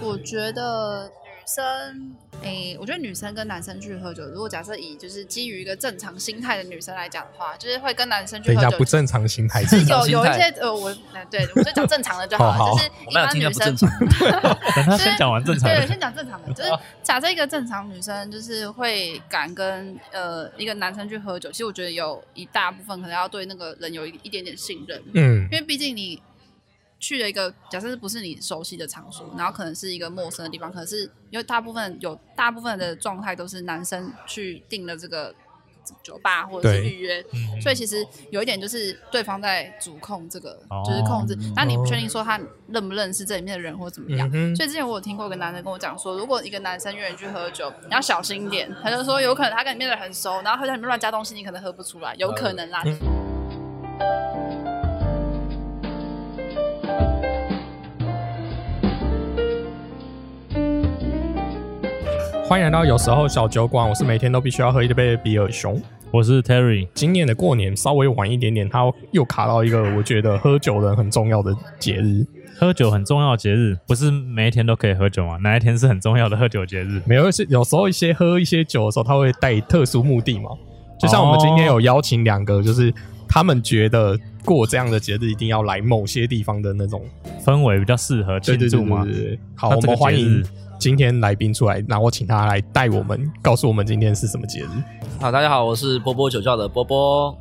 我觉得女生，诶、我觉得女生跟男生去喝酒，如果假设以就是基于一个正常心态的女生来讲的话，就是会跟男生去等一下，喝酒不。正常心态是是有有一些呃，我呃对，我就讲正常的就好了，好好就是一般女生不正常。等 他 先讲完正常的对，先讲正常的，就是假设一个正常女生就是会敢跟呃一个男生去喝酒，其实我觉得有一大部分可能要对那个人有一一点点信任，嗯因为毕竟你去了一个假设是不是你熟悉的场所，然后可能是一个陌生的地方，可是因为大部分有大部分的状态都是男生去订了这个酒吧或者是预约，嗯所以其实有一点就是对方在主控这个，哦就是控制，但你不确定说他认不认识这里面的人或怎么样。嗯所以之前我有听过一个男生跟我讲说，如果一个男生约你去喝酒，你要小心一点。他就说有可能他跟里面的人很熟，然后他在里面乱加东西，你可能喝不出来，有可能啦。嗯欢迎来到有时候小酒馆，我是每天都必须要喝一杯的比尔熊。我是 Terry，今年的过年稍微晚一点点，他又卡到一个我觉得喝酒人很重要的节日。喝酒很重要的节日，不是每一天都可以喝酒吗？哪一天是很重要的喝酒节日？没有，是有时候一些喝一些酒的时候，他会带特殊目的嘛。就像我们今天有邀请两个，就是他们觉得过这样的节日一定要来某些地方的那种氛围比较适合庆祝吗？对对对好，我们欢迎今天来宾出来，然后请他来带我们，告诉我们今天是什么节日。好，大家好，我是波波酒窖的波波。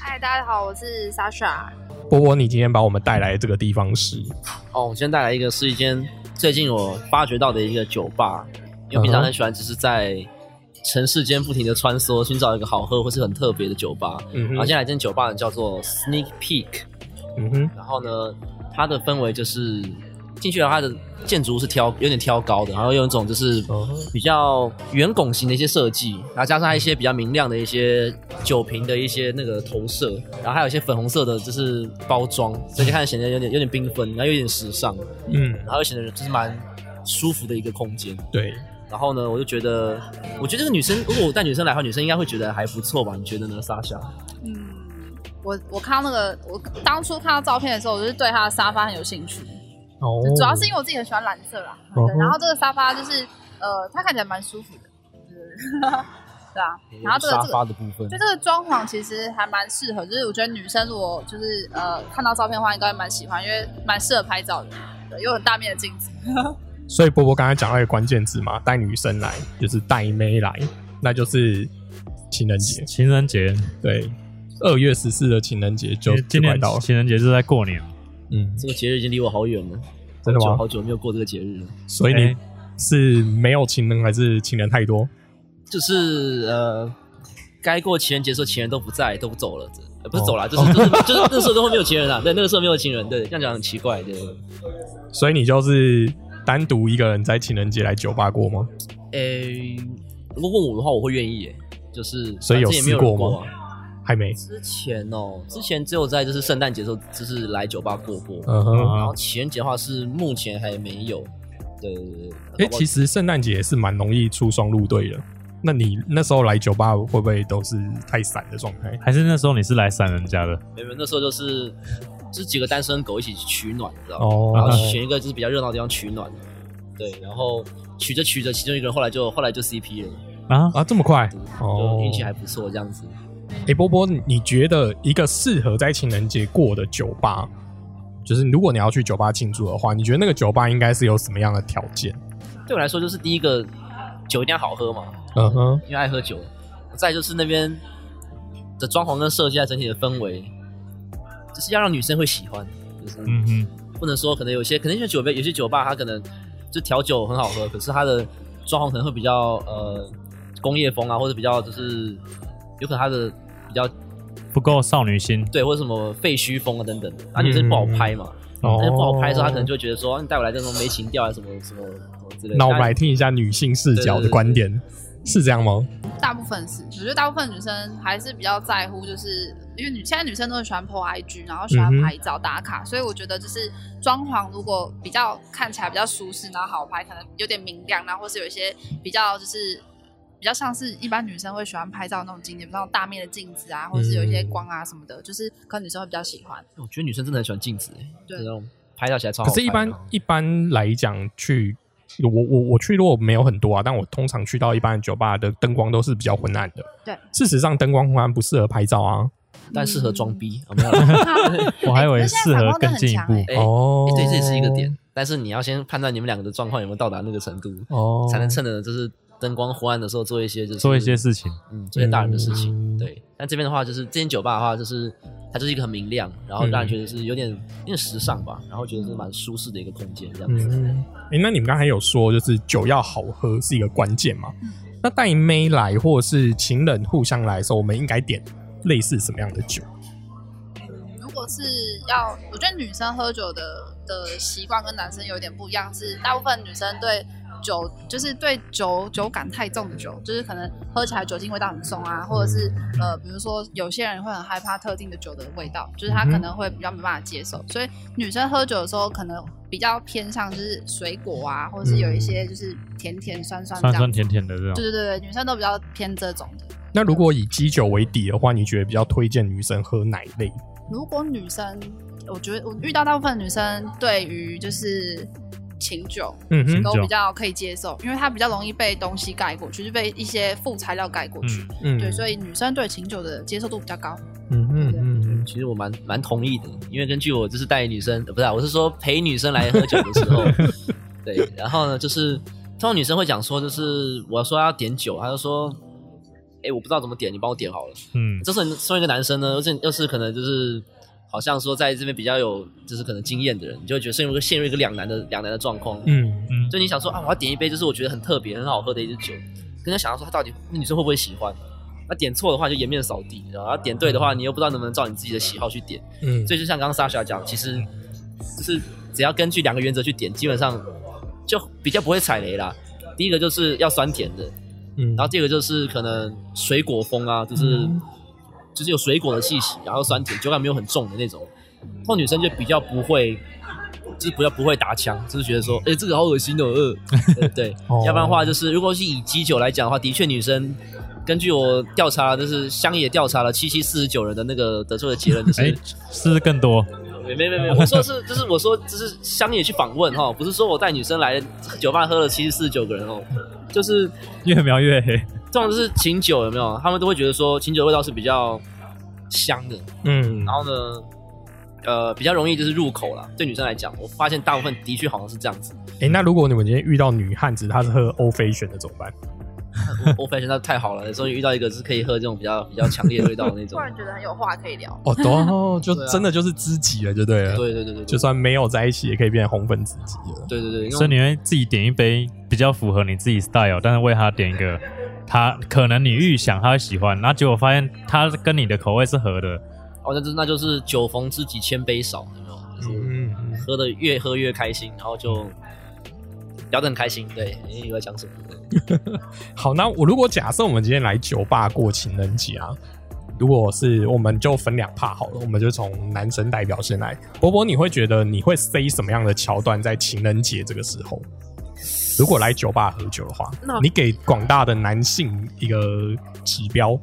嗨，大家好，我是 Sasha。波波，你今天把我们带来的这个地方是？哦，我今天带来一个是一间最近我发掘到的一个酒吧，因为平常很喜欢只是在城市间不停的穿梭，寻找一个好喝或是很特别的酒吧。嗯哼然后今天来这间酒吧呢叫做 Sneak Peek，嗯哼，然后呢，它的氛围就是进去的话，它的建筑物是挑有点挑高的，然后有一种就是哦比较圆拱形的一些设计，然后加上它一些比较明亮的一些酒瓶的一些那个投射，然后还有一些粉红色的，就是包装，所以就看着显得有点有点缤纷，然后有点时尚，嗯，然后又显得就是蛮舒服的一个空间。对，然后呢，我就觉得，我觉得这个女生，如果我带女生来的话，女生应该会觉得还不错吧？你觉得呢，莎莎？嗯，我我看到那个，我当初看到照片的时候，我就是对她的沙发很有兴趣，哦主要是因为我自己很喜欢蓝色啦。然后这个沙发就是呃，它看起来蛮舒服的，对 对啊。然后这个沙这个发的部分就，这个装潢其实还蛮适合，就是我觉得女生如果就是呃看到照片的话，应该会蛮喜欢，因为蛮适合拍照的，对，有很大面的镜子。所以波波刚才讲到一个关键字嘛，带女生来就是带妹来，那就是情人节。情人节，对，二月十四的情人节就就今年快到了。情人节是在过年，嗯，这个节日已经离我好远了，真的吗好久没有过这个节日了。所以你哎是没有情人还是情人太多？就是呃，该过情人节的时候，情人都不在，都不走了，呃不是哦走了，就是就是就是那时候都会没有情人啊，对，那个时候没有情人，对，这样讲很奇怪，对。所以你就是单独一个人在情人节来酒吧过吗？诶、如果问我的话，我会愿意耶，就是所以有试过吗。还没。之前哦，之前只有在就是圣诞节的时候，就是来酒吧过过，嗯哼。然后情人节的话是目前还没有。对对对，哎、其实圣诞节是蛮容易出双入对的。那你那时候来酒吧会不会都是太散的状态？还是那时候你是来散人家的？没有没有那时候就是就是几个单身狗一起取暖，你知道吗？哦然后选一个就是比较热闹的地方取暖，对，然后取着取着，其中一个人后来就后来就 CP 了，啊，啊，这么快？就哦，运气还不错这样子。哎、波波，你觉得一个适合在情人节过的酒吧，就是如果你要去酒吧庆祝的话，你觉得那个酒吧应该是有什么样的条件？对我来说，就是第一个酒一定要好喝嘛，嗯哼，因为爱喝酒。再就是那边的装潢跟设计啊，整体的氛围，就是要让女生会喜欢，就是嗯哼，不能说可能有些可能因为酒杯有些酒吧它可能就调酒很好喝，可是它的装潢可能会比较呃工业风啊，或者比较就是有可能他的比较不够少女心，对或者什么废墟风啊等等的，那、女生不好拍嘛，哦。但是不好拍的时候，他可能就会觉得说、啊你带我来这种没情调啊什么什么什么之类的。那我们来听一下女性视角的观点，是这样吗？大部分是，我觉得大部分女生还是比较在乎，就是因为女现在女生都很喜欢 po IG，然后喜欢拍照打卡，所以我觉得就是装潢如果比较看起来比较舒适，然后好拍，可能有点明亮，然后或是有一些比较就是比较像是一般女生会喜欢拍照那种景点，比如那种大面的镜子啊，或者是有一些光啊什么的，就是可能女生会比较喜欢。我觉得女生真的很喜欢镜子、欸，对那种拍照起来超好可是，一般一般来讲，去我我我去如果没有很多啊，但我通常去到一般的酒吧的灯光都是比较昏暗的。对，事实上灯光昏暗不适合拍照啊。但适合装逼，啊没有 我还以为适合更进一步哦欸对，这也是一个点。但是你要先判断你们两个的状况有没有到达那个程度，哦，才能趁着就是灯光昏暗的时候做一些就是做一些事情，嗯，做一些大人的事情。嗯对，但这边的话就是这间酒吧的话，就是它就是一个很明亮，然后让人觉得是有点有点时尚吧，然后觉得是蛮舒适的一个空间这样子。嗯，哎、那你们刚才有说，就是酒要好喝是一个关键嘛？那带妹来或是情人互相来的时候，我们应该点类似什么样的酒？如果是要，我觉得女生喝酒的的习惯跟男生有点不一样，是大部分女生对酒就是对酒酒感太重的酒，就是可能喝起来酒精味道很重啊，或者是呃，比如说有些人会很害怕特定的酒的味道，就是他可能会比较没办法接受，所以女生喝酒的时候可能比较偏向就是水果啊，或者是有一些就是甜甜酸酸酸酸甜甜的这种对。对对对，女生都比较偏这种的。那如果以基酒为底的话，你觉得比较推荐女生喝哪一类？如果女生，我觉得我遇到大部分女生对于就是琴酒嗯哼，都比较可以接受，因为它比较容易被东西盖过去，就被一些副材料盖过去。嗯，对，所以女生对琴酒的接受度比较高。嗯嗯嗯嗯其实我蛮蛮同意的，因为根据我就是带女生，呃不是、啊，我是说陪女生来喝酒的时候，对，然后呢，就是通常女生会讲说，就是我说要点酒，她就说，哎，我不知道怎么点，你帮我点好了。嗯，这时候你身为一个男生呢，又是又是可能就是好像说在这边比较有就是可能经验的人，你就会觉得陷入一个陷入一个两难的两难的状况。嗯嗯就你想说啊，我要点一杯就是我觉得很特别、很好喝的一支酒，跟他想要说他到底那女生会不会喜欢？那点错的话就颜面扫地，然后点对的话，你又不知道能不能照你自己的喜好去点。嗯，所以就像刚刚 Sasha 讲，其实就是只要根据两个原则去点，基本上就比较不会踩雷啦。第一个就是要酸甜的，嗯，然后第二个就是可能水果风啊，就是、就是有水果的气息，然后酸甜，酒感没有很重的那种。后女生就比较不会，就是比较不会打枪，就是觉得说，哎、这个好恶心哦，呃，对要不然的话，就是如果是以基酒来讲的话，的确女生。根据我调查，就是乡野调查了七七四十九人的那个得出的结论，就是、哎，是更多，没没没没，我说是就是我说就是乡野去访问哈，不是说我带女生来酒吧喝了七七四十九个人哦，就是越描越黑。这种就是琴酒有没有？他们都会觉得说琴酒的味道是比较香的，嗯，然后呢，呃，比较容易就是入口了。对女生来讲，我发现大部分的确好像是这样子。哎、那如果你们今天遇到女汉子，她是喝欧菲选的怎么办？欧菲选那太好了，终于遇到一个是可以喝这种比较比较强烈的味道的那种 突。然觉得很有话可以聊。哦，懂 就真的就是知己了，就对了。对对对对，对就算没有在一起，也可以变成红粉知己了。对对对，所以你会自己点一杯比较符合你自己 style，但是为他点一个他可能你预想他会喜欢，然后结果发现他跟你的口味是合的，哦，那就那就是酒逢知己千杯少，有没有？嗯嗯喝的越喝越开心，然后就聊得很开心。对，你以为讲什么？好，那我如果假设我们今天来酒吧过情人节啊，如果是我们就分两趴好了，我们就从男生代表先来。波波，你会觉得你会塞什么样的桥段在情人节这个时候？如果来酒吧喝酒的话那，你给广大的男性一个指标。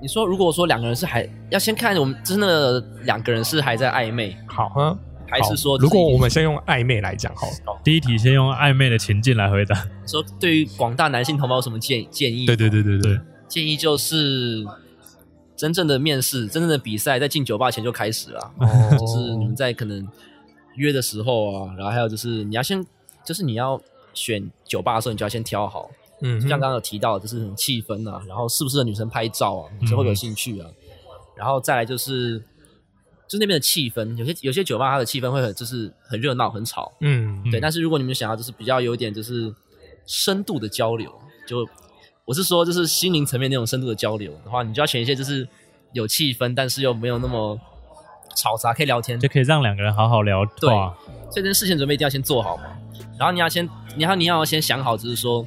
你说，如果说两个人是还要先看我们真的两个人是还在暧昧，好哈，还是说如果我们先用暧昧来讲好。了，第一题先用暧昧的情境来回答。说对于广大男性同胞有什么建建议？对对对对。对，建议就是真正的面试、真正的比赛在进酒吧前就开始了，哦。就是你们在可能约的时候啊，然后还有就是你要先，就是你要选酒吧的时候，你就要先挑好，嗯就，像刚刚有提到，就是气氛啊，然后适不适合女生拍照啊，女生会有兴趣啊，然后再来就是就是那边的气氛，有些有些酒吧它的气氛会很就是很热闹很吵，嗯。对，但是如果你们想要就是比较有点就是深度的交流，就我是说就是心灵层面那种深度的交流的话，你就要选一些就是有气氛，但是又没有那么吵杂，可以聊天，就可以让两个人好好聊对话。所以这件事情准备一定要先做好嘛。然后你要先，你要你要先想好，就是说，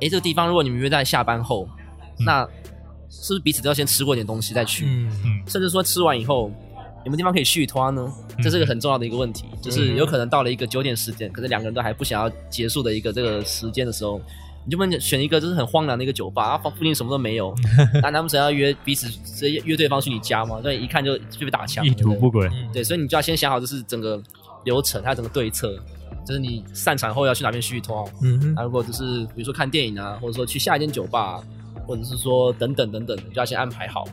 哎，这个地方如果你们约在下班后，那是不是彼此都要先吃过点东西再去？嗯甚至说吃完以后，有没有地方可以续拖呢？这是个很重要的一个问题，就是有可能到了一个九点十点，可是两个人都还不想要结束的一个这个时间的时候，你就不能选一个就是很荒凉的一个酒吧，啊，附近什么都没有，那难不成要约彼此直接约对方去你家吗？那一看就就被打枪，意图不轨，对，所以你就要先想好，就是整个流程，还有整个对策。就是你散场后要去哪边续通。嗯哼那如果就是比如说看电影啊，或者说去下一间酒吧、啊，或者是说等等等等你，就要先安排好。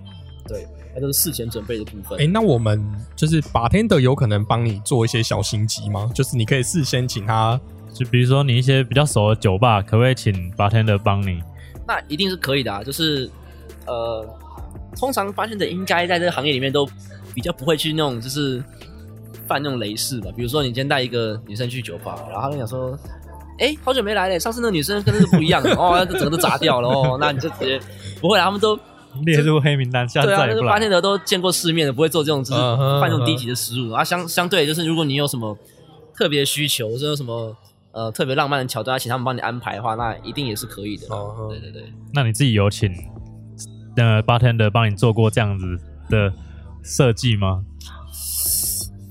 对，那就是事前准备的部分。哎、那我们就是 bartender 有可能帮你做一些小心机吗？就是你可以事先请他，就比如说你一些比较熟的酒吧，可不可以请 bartender 帮你？那一定是可以的啊，就是呃，通常发现的应该在这个行业里面都比较不会去那种就是犯那种雷事吧。比如说你今天带一个女生去酒吧，然后她跟你讲说。哎，好久没来了，上次那个女生跟那个不一样哦，那整个都砸掉了哦，那你就直接不会啦，他们都 列入黑名单，下次对啊，那个再也不来。发现的都见过世面的，不会做这种就是犯这种低级的失误。啊，相相对就是，如果你有什么特别需求，或者有什么呃特别浪漫的桥段，请他们帮你安排的话，那一定也是可以的。哦对对对，那你自己有请呃 bartender 帮你做过这样子的设计吗？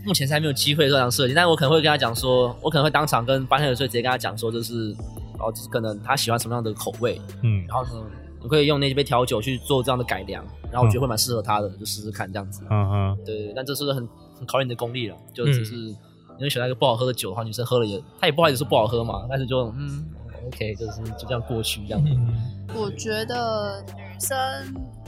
目前是还没有机会做这样设计，但是我可能会跟他讲说，我可能会当场跟八天的时候直接跟他讲说，就是哦，就是可能他喜欢什么样的口味，嗯，然后呢，你可以用那杯调酒去做这样的改良，然后我觉得会蛮适合他的，就试试看这样子。嗯哼，对对，但这是很很考验你的功力了，就只是你会选到一个不好喝的酒的话，女生喝了也，她也不好意思说不好喝嘛，但是就嗯，OK，就是就这样过去这样。的我觉得女生，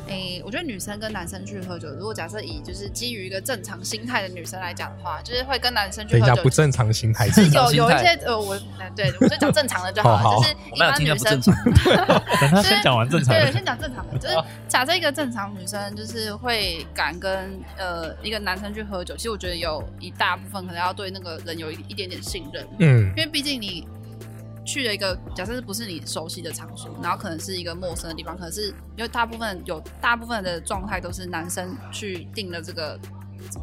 诶、我觉得女生跟男生去喝酒，如果假设以就是基于一个正常心态的女生来讲的话，就是会跟男生去等一下，喝酒不。正常心态是是有有一些呃，我呃对我就讲正常的就好了，好好就是一般女生不正常。等他先讲完正常对，先讲正常的，就是假设一个正常女生就是会敢跟呃一个男生去喝酒，其实我觉得有一大部分可能要对那个人有一一点点信任，嗯因为毕竟你去了一个假设是不是你熟悉的场所，然后可能是一个陌生的地方，可是因为大部分有大部分的状态都是男生去订了这个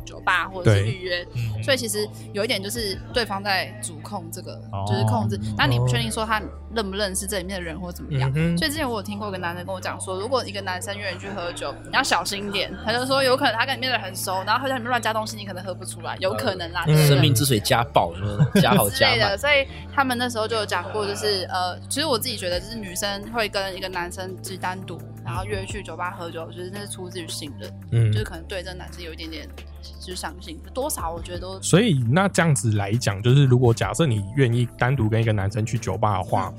酒吧或者是预约，嗯所以其实有一点就是对方在主控这个，哦就是控制，那你不确定说他认不认识这里面的人或怎么样嗯。所以之前我有听过一个男的跟我讲说，如果一个男生约你去喝酒，你要小心一点。他就说有可能他跟里面的人很熟，然后他在里面乱加东西，你可能喝不出来，有可能啦。生命之水加爆，有没有加好加满之类的，。所以他们那时候就有讲过，就是呃，其实我自己觉得，就是女生会跟一个男生只单独，然后约去酒吧喝酒，我觉得那是出自于信任，嗯就是可能对这个男生有一点点就是相信，多少我觉得都所以那这样子来讲，就是如果假设你愿意单独跟一个男生去酒吧的话，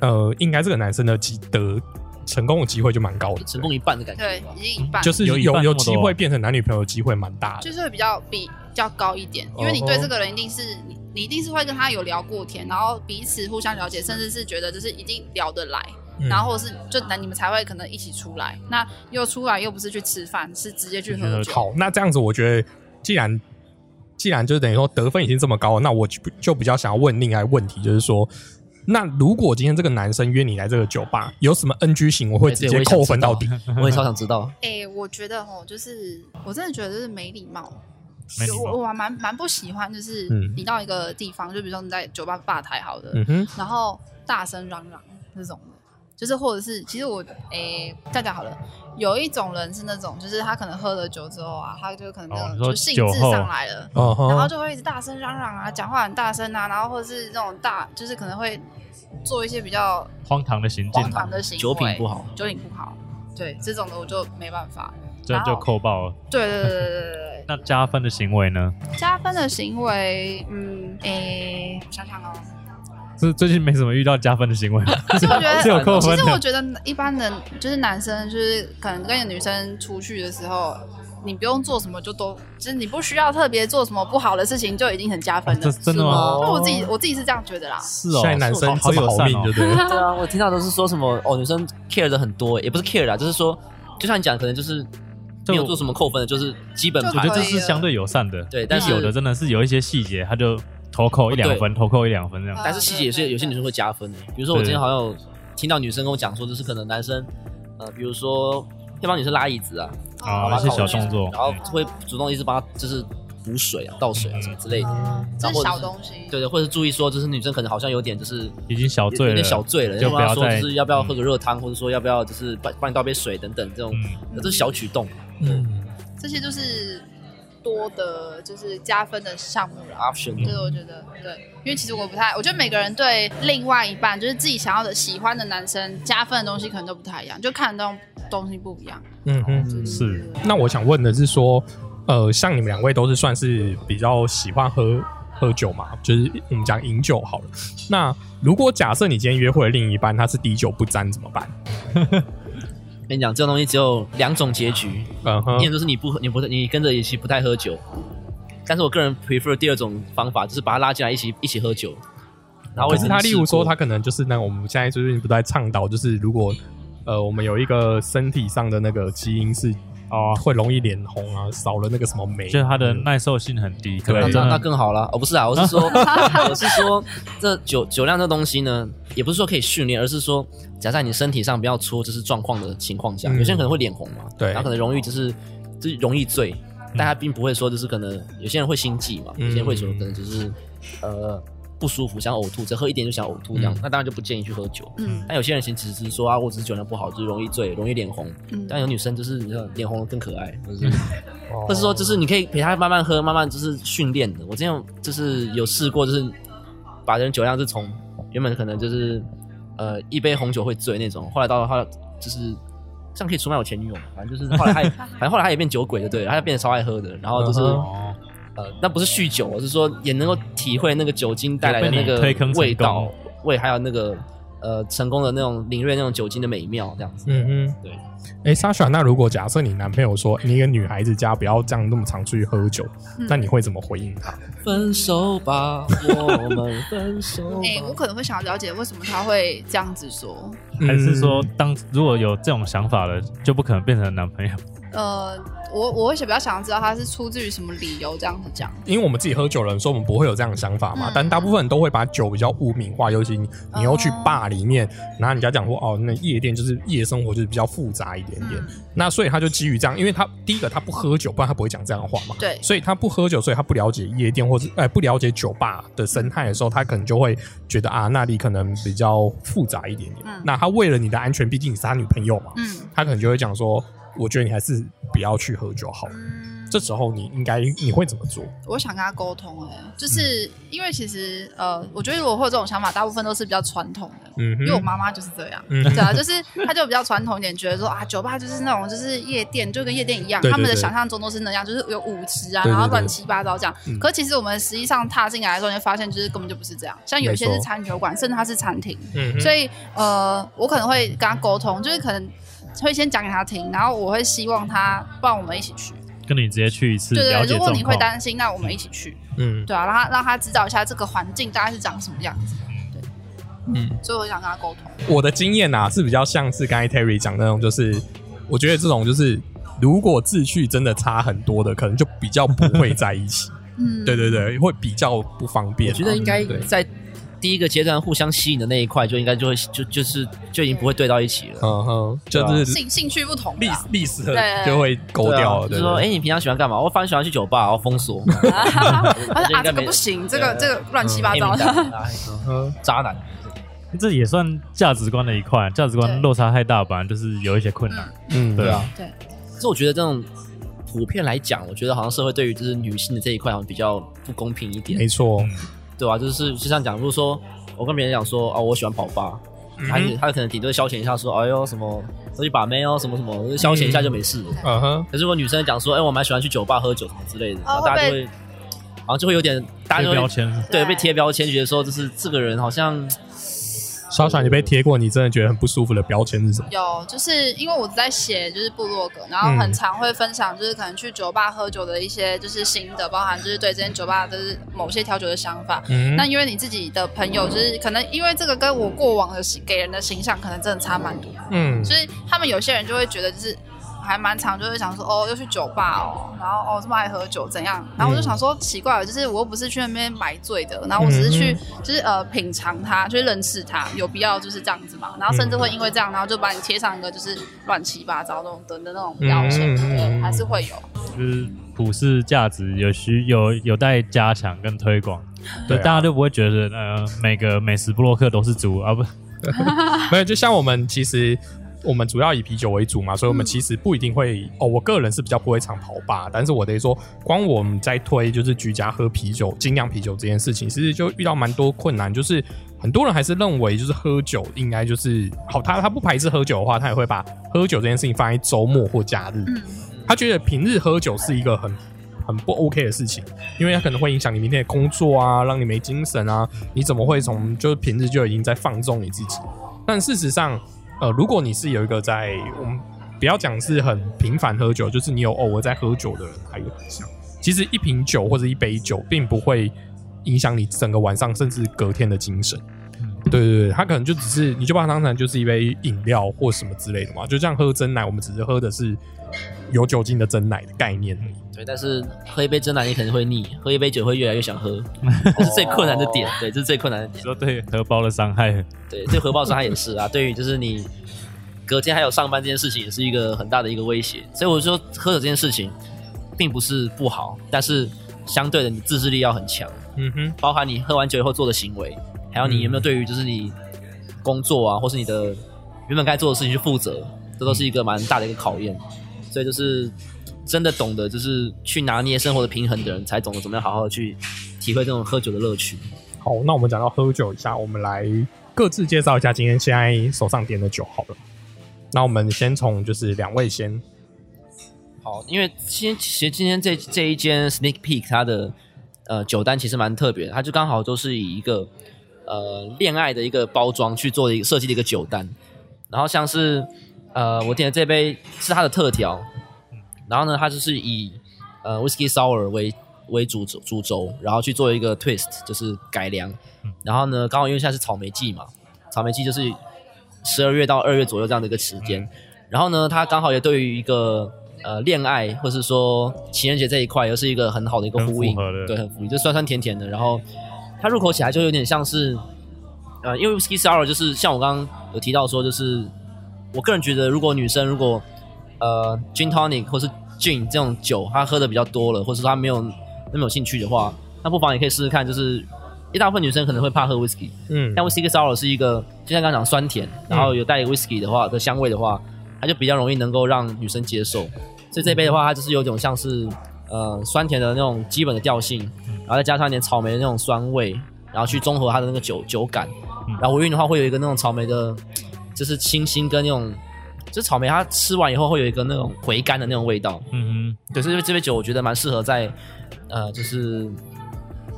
呃，应该这个男生的机得成功的机会就蛮高的，成功一半的感觉对。已经一半，就是有有有机会变成男女朋友的机会蛮大的。就是会比较比较高一点，因为你对这个人一定是你你一定是会跟他有聊过天，然后彼此互相了解，甚至是觉得就是一定聊得来，嗯然后是就那你们才会可能一起出来。那又出来又不是去吃饭，是直接去喝酒。好，那这样子，我觉得既然既然就等于说得分已经这么高了，那我就就比较想要问另外一个问题，就是说，那如果今天这个男生约你来这个酒吧，有什么 NG 行，我会直接扣分到底。我也超想知道。哎、我觉得哦，就是我真的觉得就是没礼貌。我我还蛮蛮不喜欢，就是嗯你到一个地方，就比如说你在酒吧吧台好的，嗯哼，然后大声嚷嚷这种的，就是或者是其实我诶这样讲好了，有一种人是那种，就是他可能喝了酒之后啊，他就可能那种、哦就兴致上来了，然后就会一直大声嚷嚷啊，讲话很大声啊，然后或者是那种大，就是可能会做一些比较荒唐的行径荒，唐的行为，酒品不好，酒品不好，对这种的我就没办法。这样就扣爆了。对对对对对对对。那加分的行为呢？加分的行为，嗯，诶，我想想哦，是最近没什么遇到加分的行为，其实我觉得，是有扣分的。其实我觉得一般人就是男生，就是可能跟女生出去的时候，你不用做什么就都，就是你不需要特别做什么不好的事情，就已经很加分了。真的吗？就我自己我自己是这样觉得啦。是哦，现在男生好友善哦对不对？对啊，我听到都是说什么哦，女生 care 的很多，也不是 care 啦，就是说，就像你讲，可能就是没有做什么扣分的，就是基本我觉得这是相对友善的。对但是有的真的是有一些细节，他就投扣一两分，投扣一两分这样。但是细节也是有些女生会加分的。比如说我对之前好像有听到女生跟我讲说，就是可能男生呃，比如说会帮女生拉椅子啊，啊，哦那些小动作，然后会主动一直帮她就是补水啊、倒水啊什么之类的。哦这是小东西。对对，或者是注意说，就是女生可能好像有点就是已经小醉了，有点小醉了，就不要再就跟她说就是要不要喝个热汤，或者说要不要就是帮帮你倒杯水等等这种，嗯这是小举动嗯，这些就是多的，就是加分的项目了。option。就是我觉得对，因为其实我不太，我觉得每个人对另外一半，就是自己想要的、喜欢的男生加分的东西，可能都不太一样，就看的东东西不一样。嗯哼。是。对对那我想问的是说，呃，像你们两位都是算是比较喜欢喝喝酒嘛，就是我们讲饮酒好了。那如果假设你今天约会的另一半他是滴酒不沾怎么办？跟你讲，这种东西只有两种结局，嗯哼。一种就是你不喝你不你跟着一起不太喝酒，但是我个人 prefer 第二种方法，就是把他拉进来一起一起喝酒。然后我可是他，例如说，他他可能就是那我们现在最近不在倡导，就是如果呃我们有一个身体上的那个基因是哦，会容易脸红啊，少了那个什么酶，就是它的耐受性很低，可对那那更好了。哦，不是啊，我是说，我是说，这酒酒量这东西呢，也不是说可以训练，而是说，假在你身体上不要出就是状况的情况下，嗯。有些人可能会脸红嘛，对。然后可能容易就是就是容易醉，但他并不会说就是可能有些人会心悸嘛，嗯有些人会说可能就是呃不舒服想呕吐，只喝一点就想呕吐这样，嗯那当然就不建议去喝酒。嗯但有些人其实只是说啊，我只是酒量不好，就是容易醉，容易脸红。嗯但有女生就是你知道脸红更可爱，就是哦或是说就是你可以陪她慢慢喝，慢慢就是训练的。我之前就是有试过，就是把人酒量是从原本可能就是呃一杯红酒会醉那种，后来到后来就是这样可以出卖我前女友嘛，反正就是后来他也 反正后来他也变酒鬼的，对了，他就变得超爱喝的，然后就是。呃，那不是酗酒，我是说也能够体会那个酒精带来的那个推坑味道功、味，还有那个呃成功的那种领略那种酒精的美妙，这样子。嗯嗯，对。哎，Sasha，那如果假设你男朋友说你一个女孩子家不要这样那么常出去喝酒，嗯那你会怎么回应他？分手吧，我们分手吧。哎、我可能会想要了解为什么他会这样子说。还是说嗯，当如果有这种想法了，就不可能变成男朋友？呃，我我会比较想要知道他是出自于什么理由这样子讲。因为我们自己喝酒的人说我们不会有这样的想法嘛，嗯但大部分人都会把酒比较污名化，尤其你你又去哦坝里面，然后人家讲说哦，那夜店就是夜生活就是比较复杂一点点，嗯，那所以他就基于这样，因为他第一个他不喝酒，不然他不会讲这样的话嘛。对，所以他不喝酒，所以他不了解夜店或者呃不了解酒吧的生态的时候，他可能就会觉得啊那里可能比较复杂一点点。嗯那他为了你的安全，毕竟你是他女朋友嘛，嗯他可能就会讲说，我觉得你还是不要去喝酒好了。嗯。这时候你应该你会怎么做？我想跟他沟通、哎，就是因为其实呃，我觉得如果会有这种想法，大部分都是比较传统的。嗯因为我哼，妈妈就是这样，嗯对啊，就是她就比较传统一点，觉得说啊，酒吧就是那种就是夜店，就跟夜店一样，他们的想象中都是那样，就是有舞池啊，然后对乱七八糟这样嗯。可其实我们实际上踏进来的时候，你会发现就是根本就不是这样，像有一些是餐酒馆，甚至它是餐厅，嗯，所以呃，我可能会跟他沟通，就是可能会先讲给他听，然后我会希望他不然我们一起去，跟你直接去一次对对对，如果你。会担心，那我们一起去，嗯。对啊，让他让他知道一下这个环境大概是长什么样子，对，嗯，所以我想跟他沟通。我的经验啊是比较像是刚才 Terry 讲那种，就是我觉得这种就是如果志趣真的差很多的，可能就比较不会在一起。嗯，对对对，会比较不方便啊。我觉得应该对。在第一个阶段互相吸引的那一块，就应该就会就就是就已经不会对到一起了。嗯哼，就是兴兴趣不同历历史对就会勾掉了。就是说，哎，你平常喜欢干嘛？我反正喜欢去酒吧，然后封锁。他 说啊这个不行，这个对这个乱七八糟的，渣男。这也算价值观的一块，价值观落差太大，本来就是有一些困难。嗯，对啊，对，可是我觉得这种普遍来讲，我觉得好像社会对于就是女性的这一块好像比较不公平一点没，错。对吧、就是就像讲，如果说我跟别人讲说哦，我喜欢跑吧，他嗯他可能顶多消遣一下说，哎呦什么出去把妹哦，什么什么，就消遣一下就没事了。嗯哼，可是如果女生讲说，哎，我蛮喜欢去酒吧喝酒什么之类的，然后大家就会，然后就会有点，大家就会贴标签，对被贴标签，觉得说就是这个人好像莎莎，你被贴过你真的觉得很不舒服的标签是什么？有，就是因为我在写就是部落格，然后很常会分享，就是可能去酒吧喝酒的一些就是心得，包含就是对这间酒吧就是某些调酒的想法。嗯那因为你自己的朋友，就是可能因为这个跟我过往的给人的形象，可能真的差蛮多。嗯所以他们有些人就会觉得，就是还蛮常，就是想说，哦，又去酒吧哦，然后哦这么爱喝酒怎样？然后我就想说，奇怪了，就是我又不是去那边买醉的，然后我只是去就是呃品尝它，去认识它，有必要就是这样子嘛？然后甚至会因为这样，然后就把你贴上一个就是乱七八糟那种的的那种标签，对，还是会有。就是普世价值有需有有待加强跟推广，对啊，大家就不会觉得呃每个美食布洛克都是猪啊不，没有，就像我们其实我们主要以啤酒为主嘛，所以我们其实不一定会、哦。我个人是比较不会常跑吧，但是我得说，光我们在推就是居家喝啤酒、精酿啤酒这件事情，其实就遇到蛮多困难，就是很多人还是认为就是喝酒应该就是好，他他不排斥喝酒的话，他也会把喝酒这件事情放在周末或假日。嗯他觉得平日喝酒是一个很很不 OK 的事情，因为它可能会影响你明天的工作啊，让你没精神啊。你怎么会从就是平日就已经在放纵你自己？但事实上，呃，如果你是有一个在我们不要讲是很频繁喝酒，就是你有偶尔在喝酒的人，还有很像。其实一瓶酒或者一杯酒，并不会影响你整个晚上甚至隔天的精神。对对对，它可能就只是你就把它当成就是一杯饮料或什么之类的嘛，就像喝真奶，我们只是喝的是有酒精的真奶的概念而已。对，但是喝一杯真奶你可能会腻，喝一杯酒会越来越想喝，这是最困难的点。对，这是最困难的点。说对荷包的伤害，对，对荷包伤害也是啊。对于就是你隔天还有上班这件事情，也是一个很大的一个威胁。所以我说喝酒这件事情并不是不好，但是相对的你自制力要很强，嗯哼，包含你喝完酒以后做的行为，还有你有没有对于就是你工作啊，或是你的原本该做的事情去负责，这都是一个蛮大的一个考验。所以就是真的懂得就是去拿捏生活的平衡的人，才懂得怎么样好好的去体会这种喝酒的乐趣。好，那我们讲到喝酒一下，我们来各自介绍一下今天现在手上点的酒好了。那我们先从就是两位先，好，因为今其实今天这这一间 Sneak Peek 它的呃酒单其实蛮特别的，它就刚好都是以一个呃恋爱的一个包装去做的一个设计的一个酒单，然后像是呃我点的这杯是它的特调，然后呢它就是以呃 whiskey Sour 为为主轴主轴，然后去做一个 twist 就是改良，然后呢刚好因为现在是草莓季嘛，草莓季就是十二月到二月左右这样的一个时间，然后呢它刚好也对于一个呃恋爱或是说情人节这一块，又是一个很好的一个呼应对，很符应，就酸酸甜甜的，然后它入口起来就有点像是，呃，因为 whiskey sour 就是像我刚刚有提到说，就是我个人觉得，如果女生如果呃 gin tonic 或是 gin 这种酒，他喝的比较多了，或者说他没有那么有兴趣的话，那不妨也可以试试看，就是一大部分女生可能会怕喝 whisky，嗯，但 whisky sour 是一个，就像刚刚讲酸甜，然后有带 whisky 的话的香味的话，它就比较容易能够让女生接受。所以这杯的话，它就是有种像是呃酸甜的那种基本的调性，然后再加上一点草莓的那种酸味，然后去综合它的那个酒酒感。然后尾韵的话，会有一个那种草莓的，就是清新跟那种，就是草莓它吃完以后会有一个那种回甘的那种味道。嗯对，所以这杯酒我觉得蛮适合在呃，就是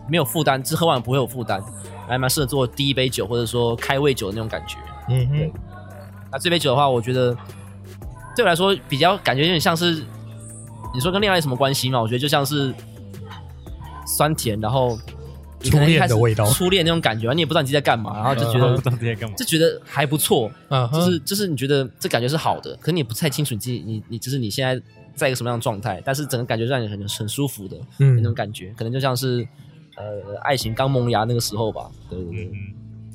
没有负担，只喝完不会有负担，还蛮适合做第一杯酒或者说开胃酒的那种感觉。嗯哼，那这杯酒的话，我觉得对我来说比较感觉有点像是，你说跟恋爱有什么关系嘛？我觉得就像是酸甜，然后你可能一开始初恋的味道初恋那种感觉，你也不知道你自己在干嘛，然后就觉哼，得 不知道自己在干嘛。就觉得还不错，嗯，就是就是你觉得这感觉是好的，可是你也不太清楚你自己你你就是你现在在一个什么样的状态，但是整个感觉让你很很舒服的那种嗯，感觉，可能就像是呃爱情刚萌芽那个时候吧。对对对，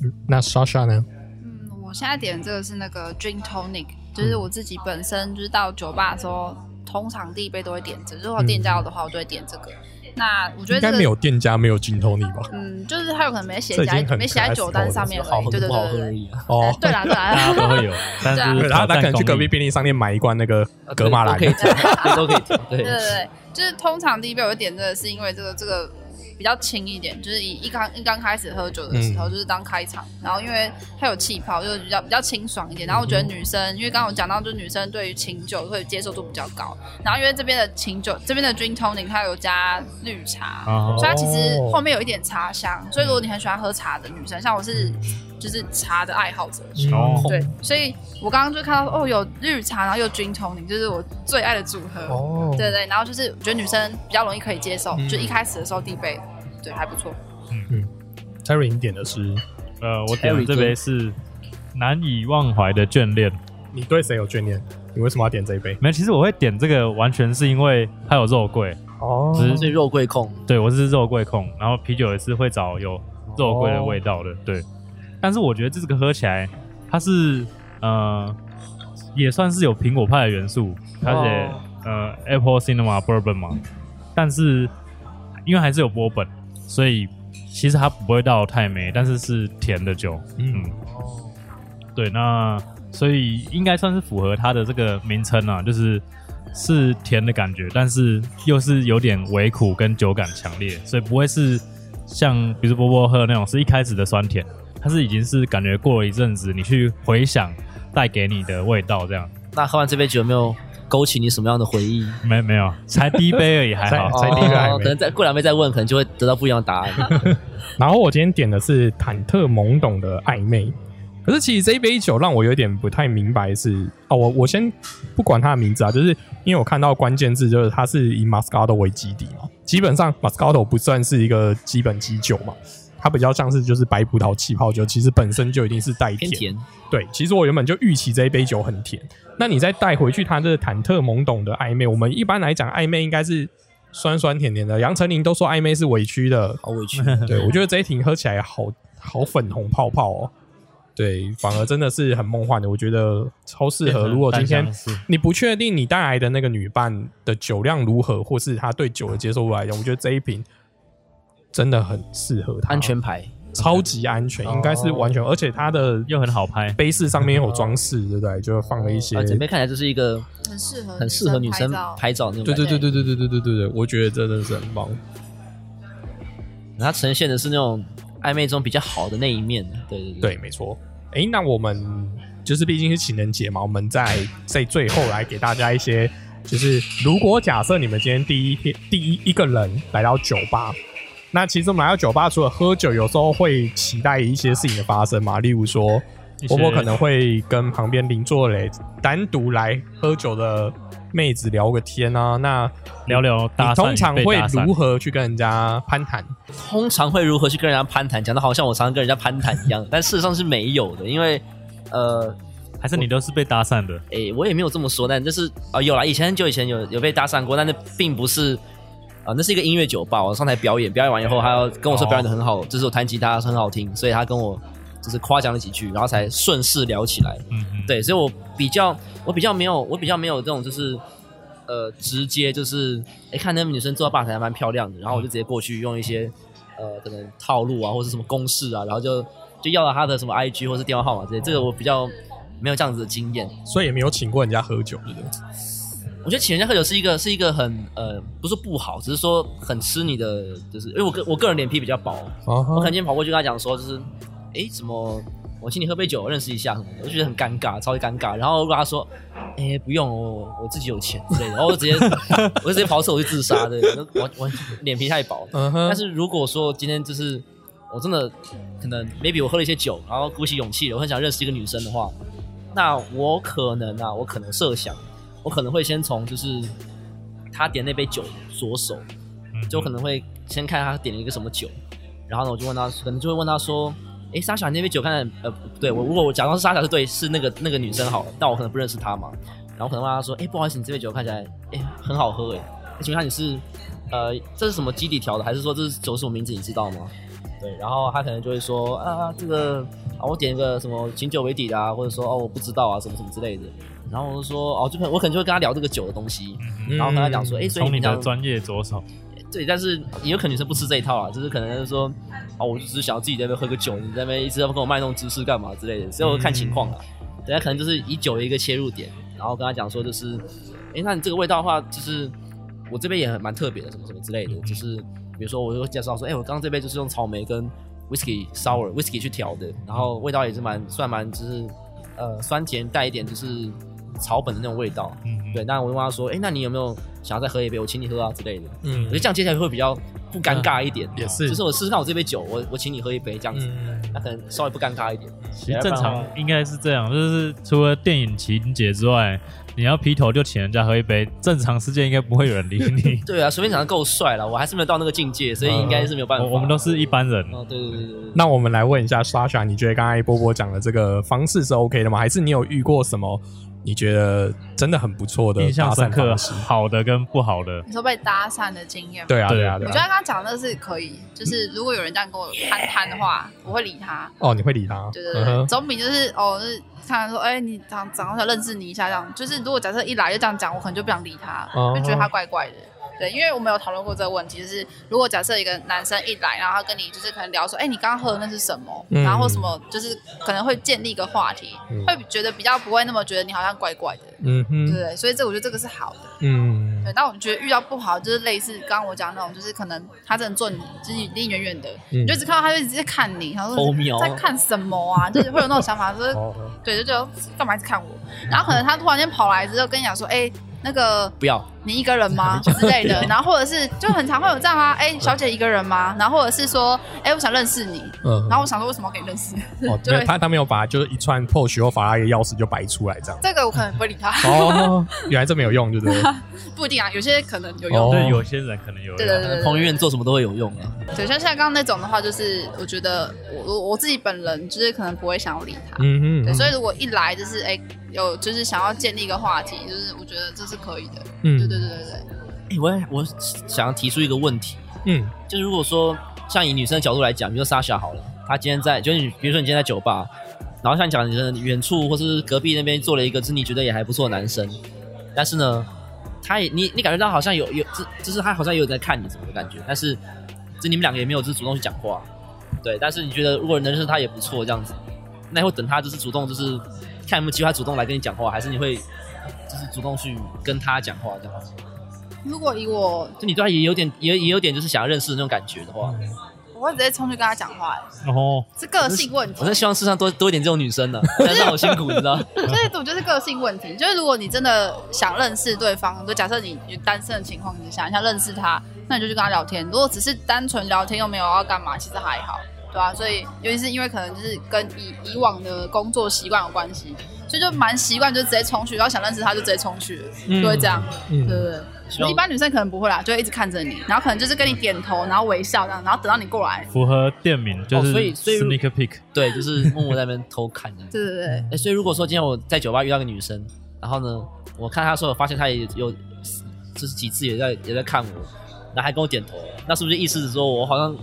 嗯，那 Sasha 呢？嗯，我现在点的这个是那个 Drink Tonic，就是我自己本身就是到酒吧的时候，通常第一杯都会点这个，如果店家有的话，我都会点这个。那我觉得这个应该没有店家没有金头你吧？嗯，就是他有可能没写在没写在酒单上面而已，好喝对对对对已啊。哦。对，对啦对大家，都会有，但对啊。是然后他可能去隔壁壁，便利商店买一罐那个格马兰都可，以调，对都可以调，对对对对，就是通常第一杯我会点这个，是因为这个这个比较轻一点，就是以一刚一刚开始喝酒的时候，嗯就是当开场，然后因为它有气泡，就是比较比较清爽一点。然后我觉得女生，因为刚刚我讲到，就是女生对于清酒会接受度比较高，然后因为这边的清酒，这边的 Drink Tonic 它有加绿茶，啊所以它其实哦后面有一点茶香。所以如果你很喜欢喝茶的女生，像我是就是茶的爱好者，哦对，所以我刚刚就看到哦，有绿茶，然后又 Drink Tonic，就是我最爱的组合。哦，对对，然后就是我觉得女生比较容易可以接受，嗯就一开始的时候第一杯，对还不错。嗯嗯 Terry 你点的是呃，我点的这杯是难以忘怀的眷恋。你对谁有眷恋？你为什么要点这一杯？没有，其实我会点这个，完全是因为它有肉桂。哦只是肉桂控，对我是肉桂控，然后啤酒也是会找有肉桂的味道的。对，但是我觉得这个喝起来，它是呃，也算是有苹果派的元素，而且、呃，Apple Cinema Bourbon 嘛，但是因为还是有波本，所以其实它不会到太美，但是是甜的酒。嗯。嗯，对，那所以应该算是符合它的这个名称啊，就是是甜的感觉，但是又是有点微苦跟酒感强烈，所以不会是像比如波波喝的那种是一开始的酸甜，它是已经是感觉过了一阵子，你去回想带给你的味道这样。那喝完这杯酒有没有勾起你什么样的回忆？没没有，才第一杯而已，还好。才第一个还没哦可能再过两杯再问，可能就会得到不一样的答案。然后我今天点的是忐忑懵懂的暧昧，可是其实这一杯酒让我有点不太明白是哦，我我先不管它的名字啊，就是因为我看到关键字就是它是以 Moscato 为基底嘛，基本上 Moscato 不算是一个基本基酒嘛，它比较像是就是白葡萄气泡酒，其实本身就一定是带偏甜，对，其实我原本就预期这一杯酒很甜，那你再带回去它这个忐忑懵懂的暧昧，我们一般来讲暧昧应该是酸酸甜甜的，杨丞琳都说暧昧是委屈的，好委屈。对，我觉得这一瓶喝起来好好粉红泡泡哦。对，反而真的是很梦幻的，我觉得超适合。如果今天你不确定你带来的那个女伴的酒量如何，或是她对酒的接受度来讲，我觉得这一瓶真的很适合它，安全牌，超级安全，应该是完全，而且它的又很好拍，杯饰上面有装饰，对不对？就放了一些啊，整杯看起来就是一个很适合很适合女生拍照那种对。对对对对对对对对对，我觉得真的是很棒。它呈现的是那种暧昧中比较好的那一面。对对对，没错。哎，那我们就是毕竟是情人节嘛，我们在在最后来给大家一些，就是如果假设你们今天第一天第一一个人来到酒吧，那其实我们来到酒吧，除了喝酒，有时候会期待一些事情的发生嘛，例如说，一些波波可能会跟旁边邻座嘞单独来喝酒的妹子聊个天啊，那聊聊你讪通常会如何去跟人家攀谈？通常会如何去跟人家攀谈？讲的好像我常常跟人家攀谈一样，但事实上是没有的，因为呃，还是你都是被搭讪的？诶、我也没有这么说，但就是啊、有啦，以前很久以前有有被搭讪过，但那并不是啊、那是一个音乐酒吧，我上台表演，表演完以后，他要跟我说表演的很好，就是我弹吉他很好听，所以他跟我就是夸奖了几句，然后才顺势聊起来。嗯嗯，对，所以我比较我比较没有我比较没有这种就是呃直接就是哎看那个女生坐在吧台还蛮漂亮的，然后我就直接过去用一些呃可能套路啊或者什么公式啊，然后就就要了她的什么 IG 或是电话号码这些，这个我比较没有这样子的经验。所以也没有请过人家喝酒，对不对？我觉得请人家喝酒是一个是一个很呃不是不好，只是说很吃你的，就是因为我个我个人脸皮比较薄，我可能今天跑过去跟他讲说，就是，诶，怎么我请你喝杯酒，认识一下什么的，我就觉得很尴尬，超级尴尬。然后如果他说，诶，不用，我我自己有钱之类的，然后我直接 我就直接跑厕所去自杀的，我我脸皮太薄。但是如果说今天就是我真的可能 maybe 我喝了一些酒，然后鼓起勇气，我很想认识一个女生的话，那我可能啊，我可能设想，我可能会先从就是他点那杯酒着手，嗯就可能会先看他点了一个什么酒，然后呢，我就问他，可能就会问他说：“诶，莎莎，你那杯酒看起来呃，不对我如果我假装是莎莎是对，是那个那个女生好了，但我可能不认识她嘛，然后可能问他说：诶，不好意思，你这杯酒看起来诶很好喝诶，诶请问下你是呃这是什么基底调的，还是说这是酒是什么名字你知道吗？”对，然后他可能就会说啊，这个啊，我点一个什么琴酒为底的啊，或者说哦，我不知道啊，什么什么之类的。然后我就说哦，就可能我可能就会跟他聊这个酒的东西，嗯然后跟他讲说，哎，所以从你的专业着手，对，但是也有可能女生不吃这一套啊，就是可能就是说，哦，我就只是想要自己在那边喝个酒，你在那边一直要跟我卖弄知识干嘛之类的，所以我看情况啊。人家可能就是以酒的一个切入点，然后跟他讲说，就是，哎，那你这个味道的话，就是我这边也很蛮特别的，什么什么之类的，就是比如说我会介绍说，哎，我刚刚这杯就是用草莓跟 whisky sour whisky 去调的，然后味道也是蛮算蛮就是呃酸甜带一点就是草本的那种味道。嗯，嗯对，那我就问他说，哎，那你有没有想要再喝一杯？我请你喝啊之类的。嗯我觉得这样接下来会比较不尴尬一点，也是就是我试试看我这杯酒，我我请你喝一杯这样子，嗯那可能稍微不尴尬一点。其实正常应该是这样，就是除了电影情节之外，你要劈头就请人家喝一杯，正常世界应该不会有人理你。对啊，随便长得够帅了，我还是没有到那个境界，所以应该是没有办法。我我们都是一般人，哦，对对对对对。那我们来问一下 Sasha，你觉得刚才波波讲的这个方式是 OK 的吗？还是你有遇过什么你觉得真的很不错的印象搭深刻好的跟不好的。你说被搭讪的经验？对啊，对对啊，对啊。我觉得他刚刚讲的是可以，就是如果有人这样跟我攀谈的话，我会理他。哦，你会理他？对对对，总比就是哦，就是看说，哎，你长长得认识你一下这样。就是如果假设一来就这样讲，我可能就不想理他，哦就觉得他怪怪的。对，因为我们有讨论过这个问题，就是如果假设一个男生一来，然后他跟你就是可能聊说，哎，你刚刚喝的那是什么？嗯然后或什么，就是可能会建立一个话题，嗯会觉得比较不会那么觉得你好像怪怪的，嗯哼，对不对？所以这我觉得这个是好的。嗯对，那我觉得遇到不好，就是类似刚刚我讲的那种，就是可能他真的坐你，就是离你远远的，嗯你就只看到他就直接看你，然后说在看什么啊？就是会有那种想法，就是 哦对，就觉得干嘛一直看我？然后可能他突然间跑来之后跟你讲说，哎、那个不要，你一个人吗 之类的，然后或者是就很常会有这样啊，哎，小姐一个人吗？然后或者是说，哎，我想认识你，嗯，然后我想说为什么要给你认识？哦，就 会没有他他没有把就是一串 POS 或法拉利钥匙就摆出来这样。这个我可能不会理他，哦，原来这没有用，对不对？不一定啊，有些可能有哦用。对，有些人可能有用。对对对对彭于晏做什么都会有用啊。对，像像刚刚那种的话，就是我觉得我我我自己本人就是可能不会想要理他，嗯对，所以以如果一来就是哎有就是想要建立一个话题，就是我觉得这是可以的。嗯。对对对对对，哎，我也我想要提出一个问题，嗯。就是如果说像以女生的角度来讲，比如说 Sasha 好了，她今天在，就是你比如说你今天在酒吧，然后像你讲你的远处或是隔壁那边坐了一个，就是你觉得也还不错的男生，但是呢，他也你你感觉到好像有有，就就是他好像也有在看你什么的感觉，但是这你们两个也没有就是主动去讲话，对，但是你觉得如果能认识他也不错这样子，那你会等他就是主动就是看有没有机会他主动来跟你讲话，还是你会就是主动去跟他讲话这样子？如果以我，就你对他也有点也也有点就是想要认识的那种感觉的话，我会直接冲去跟他讲话，哎哦是个性问题我。真希望世上多多一点这种女生呢，但是好辛苦，你知道？就是我觉得是个性问题，就是如果你真的想认识对方，就假设你你单身的情况之下，你想认识他，那你就去跟他聊天。如果只是单纯聊天又没有要干嘛，其实还好，对啊、所以尤其是因为可能就是跟以以往的工作习惯有关系，所以就蛮习惯就直接冲去，然后想认识他就直接冲去了，就会这样，嗯对不对？一般女生可能不会啦，就会一直看着你，然后可能就是跟你点头，然后微笑这样，然后等到你过来。符合店名就是哦所以所以 sneak peek，对，就是默默在那边偷看这样子。对对对，哎，所以如果说今天我在酒吧遇到个女生，然后呢，我看她的时候，我发现她也有就是几次也在也在看我，然后还跟我点头，那是不是意思是说我好像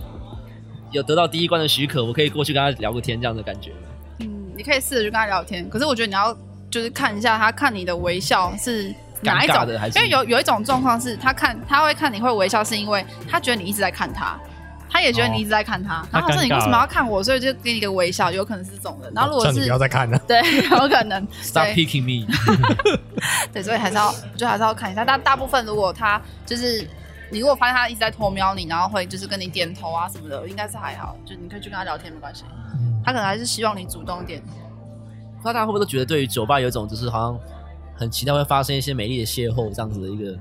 有得到第一关的许可，我可以过去跟他聊个天这样的感觉？嗯，你可以试着去跟他聊天，可是我觉得你要就是看一下他看你的微笑是哪一种的还是因为有有一种状况是他看他会看你会微笑，是因为他觉得你一直在看他。他也觉得你一直在看他，他然后他说你为什么要看我，所以就给你一个微笑，有可能是这种的。然后如果是不要再看了。对，有可能 Stop 对 picking me，对，所以还是要，我觉得还是要看一下。但大部分如果他就是你如果发现他一直在偷瞄你，然后会就是跟你点头啊什么的，应该是还好，就你可以去跟他聊天没关系。他可能还是希望你主动一点。不知道大家会不会都觉得对于酒吧有一种就是好像很期待会发生一些美丽的邂逅这样子的一个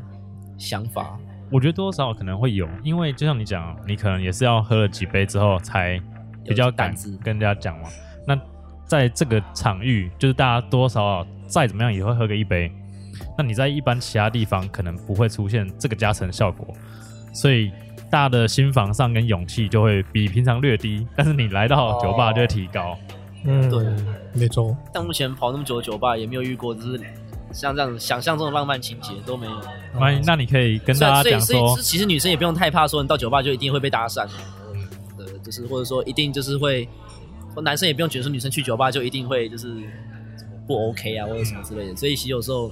想法？我觉得多多少少可能会有，因为就像你讲，你可能也是要喝了几杯之后才比较敢跟人家讲嘛。那在这个场域，就是大家多多少少再怎么样也会喝个一杯。那你在一般其他地方可能不会出现这个加成效果，所以大的心房上跟勇气就会比平常略低，但是你来到酒吧就会提高。嗯，对，没错。但目前跑那么久的酒吧，也没有遇过就是像这样想象中的浪漫情节都没有。那那你可以跟大家讲说，其实女生也不用太怕说你到酒吧就一定会被搭讪，呃，就是或者说一定就是会，或男生也不用觉得说女生去酒吧就一定会就是不 OK 啊或者什么之类的。所以其实有时候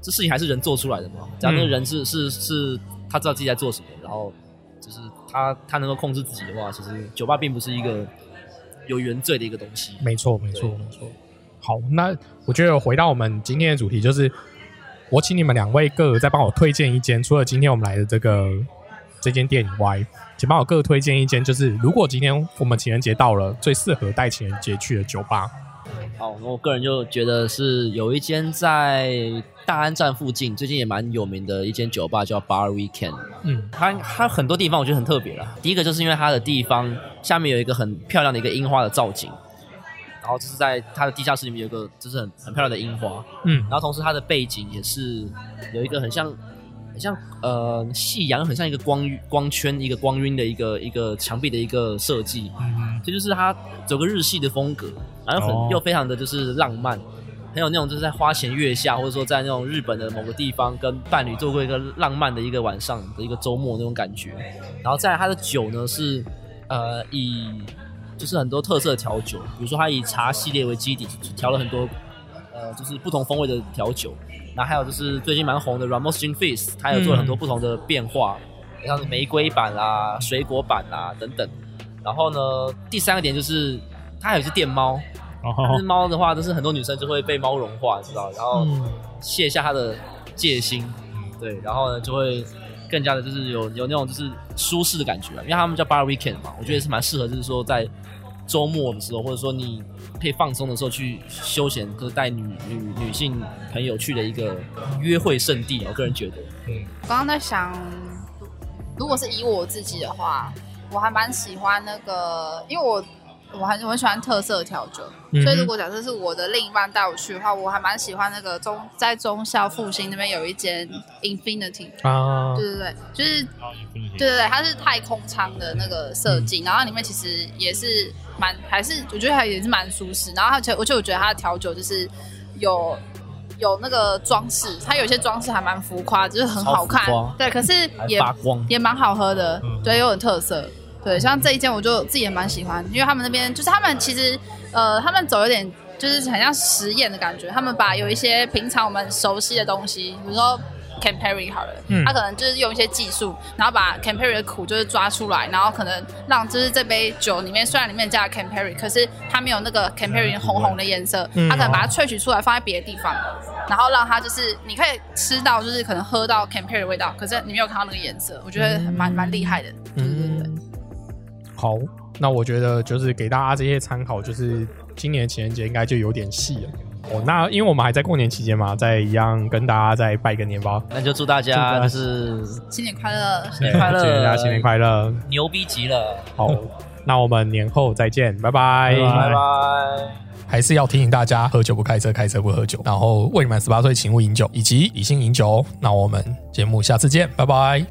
这事情还是人做出来的嘛，只要那个人是是是他知道自己在做什么，然后就是他他能够控制自己的话，其实酒吧并不是一个有原罪的一个东西。没错，没错，没错。好，那我觉得回到我们今天的主题，就是我请你们两位各再帮我推荐一间，除了今天我们来的这个这间店以外，请帮我各推荐一间，就是如果今天我们情人节到了，最适合带情人节去的酒吧。好，那我个人就觉得是有一间在大安站附近，最近也蛮有名的一间酒吧，叫 Bar Weekend。嗯它它很多地方我觉得很特别啦。第一个就是因为它的地方下面有一个很漂亮的一个樱花的造景，然后就是在它的地下室里面有一个就是很很漂亮的樱花，嗯然后同时它的背景也是有一个很像很像呃夕阳，很像一个光光圈一个光晕的一个一个墙壁的一个设计，嗯，这就是它整个日系的风格，然后很、哦又非常的就是浪漫，很有那种就是在花前月下，或者说在那种日本的某个地方跟伴侣做过一个浪漫的一个晚上的一个周末那种感觉。然后再来它的酒呢是呃以就是很多特色调酒，比如说它以茶系列为基底，调了很多呃就是不同风味的调酒。然后还有就是最近蛮红的 Ramos Gin Fizz，它有做了很多不同的变化，像是玫瑰版啦、水果版啦等等。然后呢，第三个点就是它还有一只电猫，然但是猫的话，就是很多女生就会被猫融化，你知道，然后嗯卸下她的戒心，对，然后呢就会更加的就是有有那种就是舒适的感觉啊，因为他们叫 Bar Weekend 嘛，我觉得是蛮适合，就是说在周末的时候，或者说你可以放松的时候去休闲，就是带女女女性朋友去的一个约会圣地。我个人觉得，我刚刚在想，如果是以我自己的话，我还蛮喜欢那个，因为我我很我很喜欢特色调酒，嗯所以如果假设是我的另一半带我去的话，我还蛮喜欢那个中在中校复兴那边有一间 Infinity，啊对，对对，就是 Infinity 对对对，它是太空舱的那个设嗯计，然后里面其实也是蛮，还是我觉得还也是蛮舒适。然后而且而且我觉得它的调酒就是有有那个装饰，它有些装饰还蛮浮夸，就是很好看对，可是也。也蛮好喝的，嗯对，有点特色。对，像这一间我就自己也蛮喜欢，因为他们那边就是他们其实呃，他们走有点就是很像实验的感觉，他们把有一些平常我们熟悉的东西，比如说 Campari 好了，嗯他可能就是用一些技术，然后把 Campari 的苦就是抓出来，然后可能让就是这杯酒里面虽然里面加了 Campari，可是它没有那个 Campari 红红的颜色，嗯它可能把它萃取出来放在别的地方，然后让它就是你可以吃到就是可能喝到 Campari 的味道，可是你没有看到那个颜色，我觉得蛮蛮厉害的，对对对好，那我觉得就是给大家这些参考，就是今年情人节应该就有点细了。哦，那因为我们还在过年期间嘛，再一样跟大家再拜个年吧，那就祝大家家就是新年快乐！新年快乐，祝大家新年快乐。牛逼极了，好，那我们年后再见，拜拜。拜拜拜拜。还是要提醒大家，喝酒不开车，开车不喝酒。然后未满十八岁请勿饮酒，以及理性饮酒哦。那我们节目下次见，拜拜。